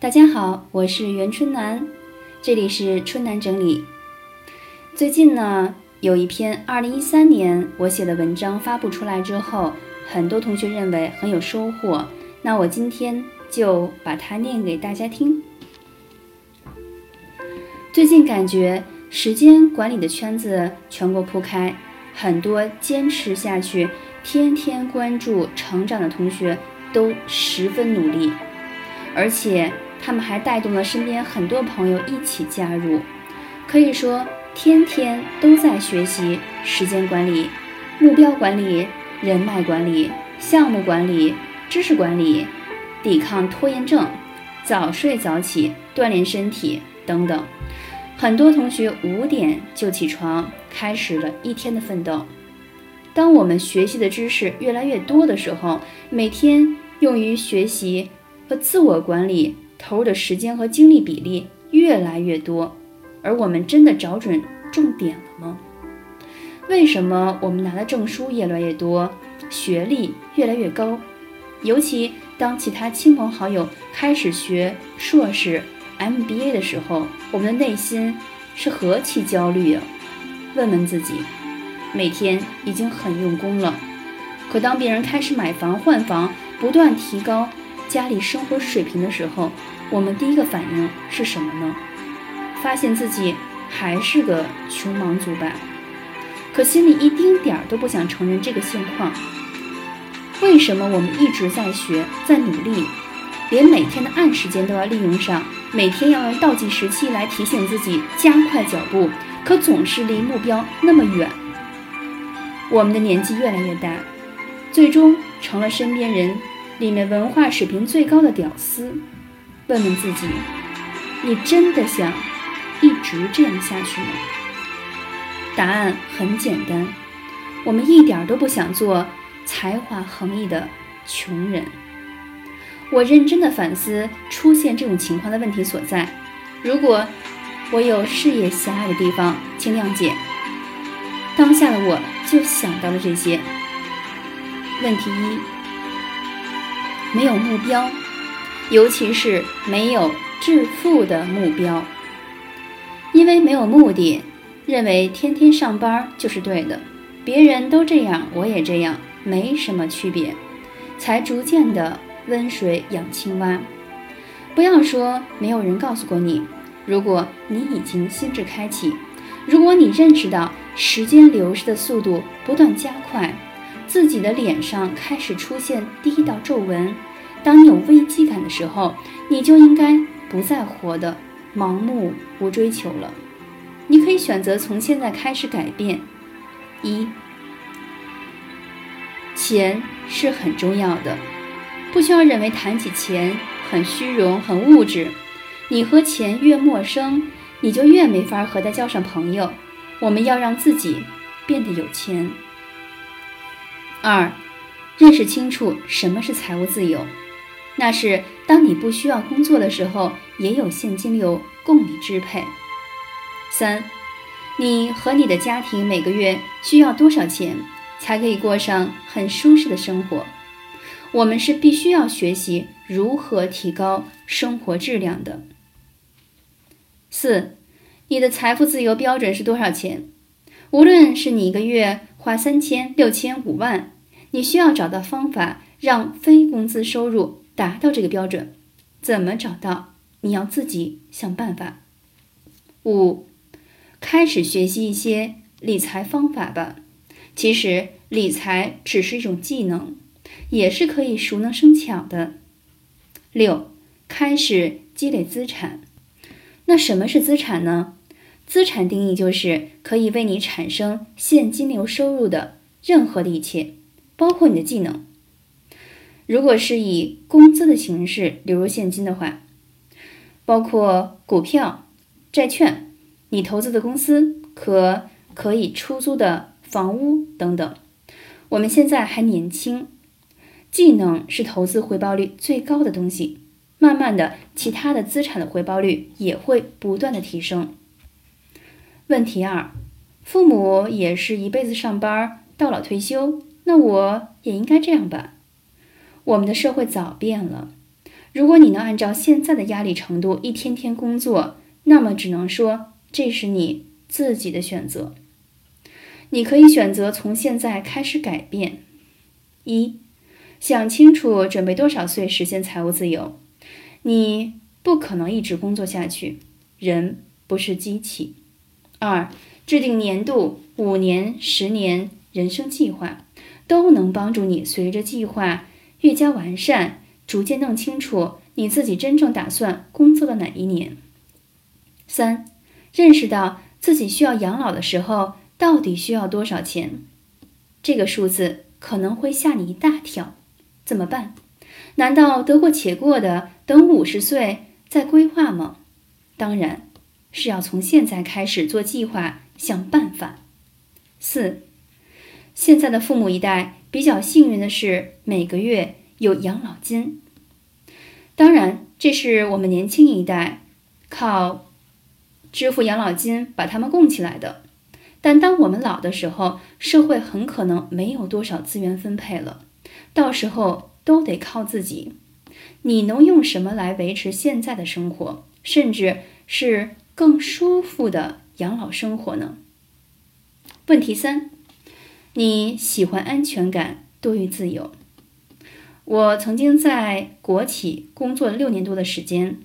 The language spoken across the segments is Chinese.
大家好，我是袁春楠，这里是春楠整理。最近呢，有一篇2013年我写的文章发布出来之后，很多同学认为很有收获，那我今天就把它念给大家听。最近感觉时间管理的圈子全国铺开，很多坚持下去、天天关注成长的同学都十分努力，而且。他们还带动了身边很多朋友一起加入，可以说天天都在学习时间管理、目标管理、人脉管理、项目管理、知识管理、抵抗拖延症、早睡早起、锻炼身体等等。很多同学五点就起床，开始了一天的奋斗。当我们学习的知识越来越多的时候，每天用于学习和自我管理。投入的时间和精力比例越来越多，而我们真的找准重点了吗？为什么我们拿的证书越来越多，学历越来越高？尤其当其他亲朋好友开始学硕士、MBA 的时候，我们的内心是何其焦虑啊！问问自己，每天已经很用功了，可当别人开始买房换房，不断提高。家里生活水平的时候，我们第一个反应是什么呢？发现自己还是个穷忙族吧，可心里一丁点儿都不想承认这个现况。为什么我们一直在学，在努力，连每天的暗时间都要利用上，每天要用倒计时器来提醒自己加快脚步，可总是离目标那么远？我们的年纪越来越大，最终成了身边人。里面文化水平最高的屌丝，问问自己：你真的想一直这样下去吗？答案很简单，我们一点都不想做才华横溢的穷人。我认真的反思出现这种情况的问题所在。如果我有视野狭隘的地方，请谅解。当下的我就想到了这些。问题一。没有目标，尤其是没有致富的目标，因为没有目的，认为天天上班就是对的，别人都这样，我也这样，没什么区别，才逐渐的温水养青蛙。不要说没有人告诉过你，如果你已经心智开启，如果你认识到时间流逝的速度不断加快。自己的脸上开始出现第一道皱纹。当你有危机感的时候，你就应该不再活的盲目无追求了。你可以选择从现在开始改变。一，钱是很重要的，不需要认为谈起钱很虚荣、很物质。你和钱越陌生，你就越没法和他交上朋友。我们要让自己变得有钱。二，认识清楚什么是财务自由，那是当你不需要工作的时候，也有现金流供你支配。三，你和你的家庭每个月需要多少钱，才可以过上很舒适的生活？我们是必须要学习如何提高生活质量的。四，你的财富自由标准是多少钱？无论是你一个月。花三千、六千、五万，你需要找到方法让非工资收入达到这个标准。怎么找到？你要自己想办法。五，开始学习一些理财方法吧。其实理财只是一种技能，也是可以熟能生巧的。六，开始积累资产。那什么是资产呢？资产定义就是可以为你产生现金流收入的任何的一切，包括你的技能。如果是以工资的形式流入现金的话，包括股票、债券、你投资的公司和可以出租的房屋等等。我们现在还年轻，技能是投资回报率最高的东西。慢慢的，其他的资产的回报率也会不断的提升。问题二，父母也是一辈子上班到老退休，那我也应该这样吧？我们的社会早变了，如果你能按照现在的压力程度一天天工作，那么只能说这是你自己的选择。你可以选择从现在开始改变。一，想清楚准备多少岁实现财务自由。你不可能一直工作下去，人不是机器。二，制定年度、五年、十年人生计划，都能帮助你随着计划越加完善，逐渐弄清楚你自己真正打算工作的哪一年。三，认识到自己需要养老的时候。到底需要多少钱？这个数字可能会吓你一大跳，怎么办？难道得过且过的等五十岁再规划吗？当然是要从现在开始做计划，想办法。四，现在的父母一代比较幸运的是每个月有养老金，当然这是我们年轻一代靠支付养老金把他们供起来的。但当我们老的时候，社会很可能没有多少资源分配了，到时候都得靠自己。你能用什么来维持现在的生活，甚至是更舒服的养老生活呢？问题三：你喜欢安全感多于自由？我曾经在国企工作了六年多的时间，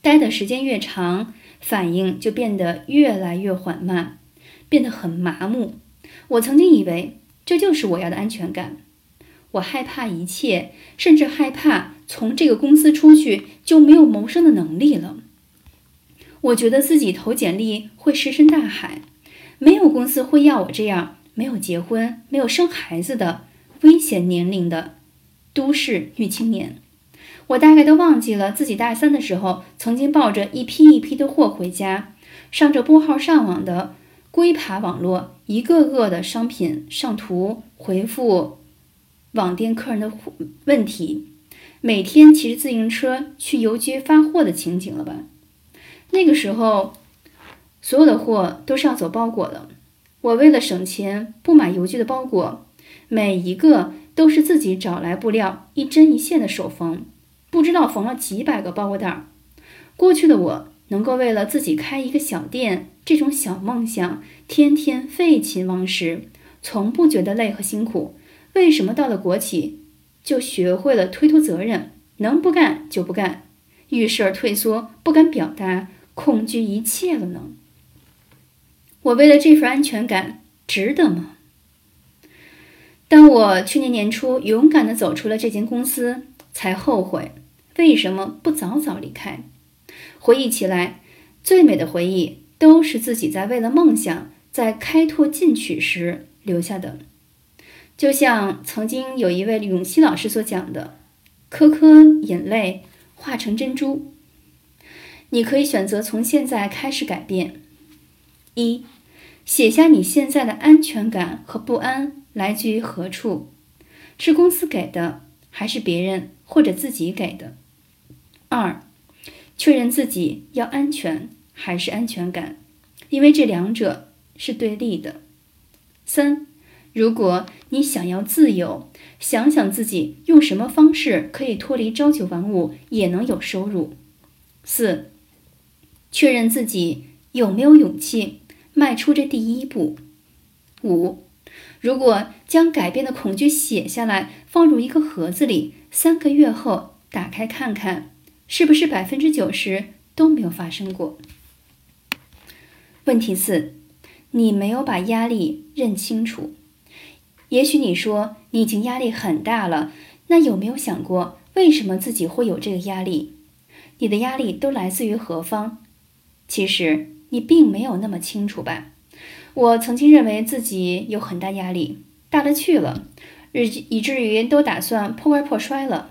待的时间越长，反应就变得越来越缓慢。变得很麻木。我曾经以为这就是我要的安全感。我害怕一切，甚至害怕从这个公司出去就没有谋生的能力了。我觉得自己投简历会石沉大海，没有公司会要我这样没有结婚、没有生孩子的危险年龄的都市女青年。我大概都忘记了自己大三的时候曾经抱着一批一批的货回家，上着拨号上网的。龟爬网络，一个个的商品上图，回复网店客人的问题，每天骑着自行车去邮局发货的情景了吧？那个时候，所有的货都是要走包裹的。我为了省钱，不买邮局的包裹，每一个都是自己找来布料，一针一线的手缝，不知道缝了几百个包裹袋。过去的我。能够为了自己开一个小店这种小梦想，天天废寝忘食，从不觉得累和辛苦。为什么到了国企就学会了推脱责任，能不干就不干，遇事儿退缩，不敢表达，恐惧一切了呢？我为了这份安全感，值得吗？当我去年年初勇敢地走出了这间公司，才后悔为什么不早早离开。回忆起来，最美的回忆都是自己在为了梦想在开拓进取时留下的。就像曾经有一位永熙老师所讲的：“颗颗眼泪化成珍珠。”你可以选择从现在开始改变：一，写下你现在的安全感和不安来自于何处，是公司给的，还是别人或者自己给的？二。确认自己要安全还是安全感，因为这两者是对立的。三，如果你想要自由，想想自己用什么方式可以脱离朝九晚五也能有收入。四，确认自己有没有勇气迈出这第一步。五，如果将改变的恐惧写下来，放入一个盒子里，三个月后打开看看。是不是百分之九十都没有发生过？问题四，你没有把压力认清楚。也许你说你已经压力很大了，那有没有想过为什么自己会有这个压力？你的压力都来自于何方？其实你并没有那么清楚吧？我曾经认为自己有很大压力，大了去了，以以至于都打算破罐破摔了。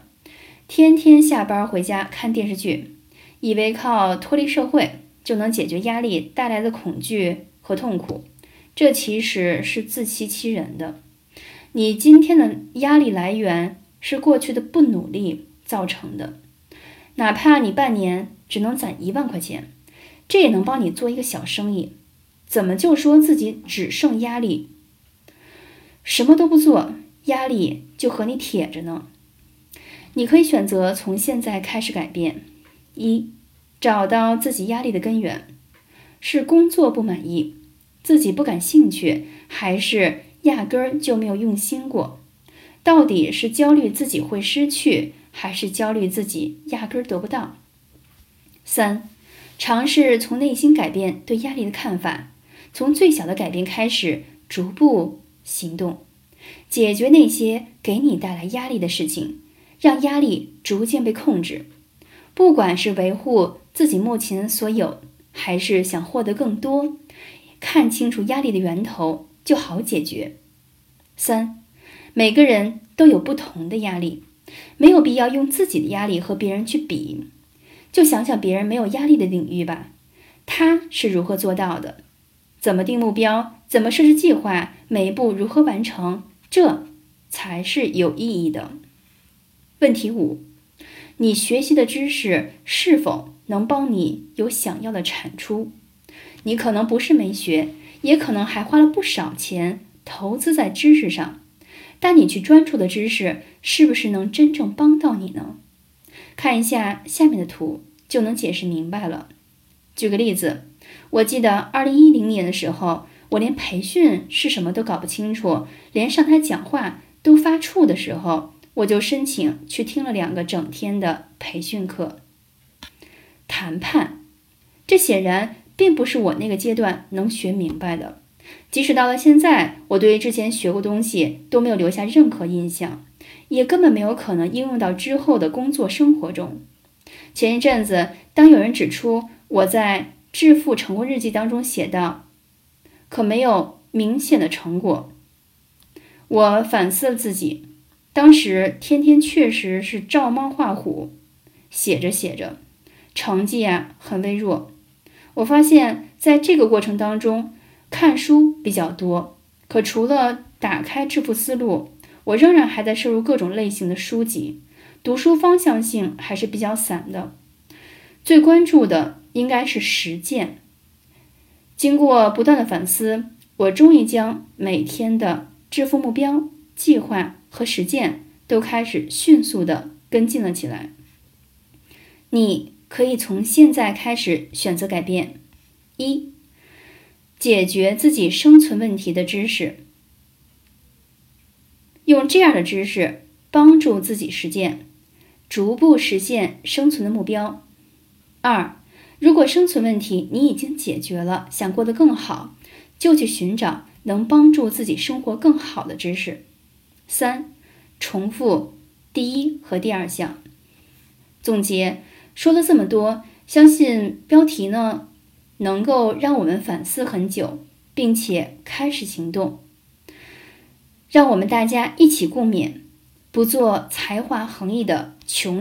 天天下班回家看电视剧，以为靠脱离社会就能解决压力带来的恐惧和痛苦，这其实是自欺欺人的。你今天的压力来源是过去的不努力造成的，哪怕你半年只能攒一万块钱，这也能帮你做一个小生意。怎么就说自己只剩压力，什么都不做，压力就和你铁着呢？你可以选择从现在开始改变：一、找到自己压力的根源，是工作不满意，自己不感兴趣，还是压根儿就没有用心过？到底是焦虑自己会失去，还是焦虑自己压根儿得不到？三、尝试从内心改变对压力的看法，从最小的改变开始，逐步行动，解决那些给你带来压力的事情。让压力逐渐被控制，不管是维护自己目前所有，还是想获得更多，看清楚压力的源头就好解决。三，每个人都有不同的压力，没有必要用自己的压力和别人去比。就想想别人没有压力的领域吧，他是如何做到的？怎么定目标？怎么设置计划？每一步如何完成？这才是有意义的。问题五：你学习的知识是否能帮你有想要的产出？你可能不是没学，也可能还花了不少钱投资在知识上，但你去专注的知识是不是能真正帮到你呢？看一下下面的图就能解释明白了。举个例子，我记得二零一零年的时候，我连培训是什么都搞不清楚，连上台讲话都发怵的时候。我就申请去听了两个整天的培训课。谈判，这显然并不是我那个阶段能学明白的。即使到了现在，我对之前学过东西都没有留下任何印象，也根本没有可能应用到之后的工作生活中。前一阵子，当有人指出我在《致富成功日记》当中写道，可没有明显的成果，我反思了自己。当时天天确实是照猫画虎，写着写着，成绩啊很微弱。我发现在这个过程当中，看书比较多，可除了打开致富思路，我仍然还在摄入各种类型的书籍，读书方向性还是比较散的。最关注的应该是实践。经过不断的反思，我终于将每天的致富目标计划。和实践都开始迅速的跟进了起来。你可以从现在开始选择改变：一、解决自己生存问题的知识，用这样的知识帮助自己实践，逐步实现生存的目标；二、如果生存问题你已经解决了，想过得更好，就去寻找能帮助自己生活更好的知识。三，重复第一和第二项。总结说了这么多，相信标题呢能够让我们反思很久，并且开始行动。让我们大家一起共勉，不做才华横溢的穷。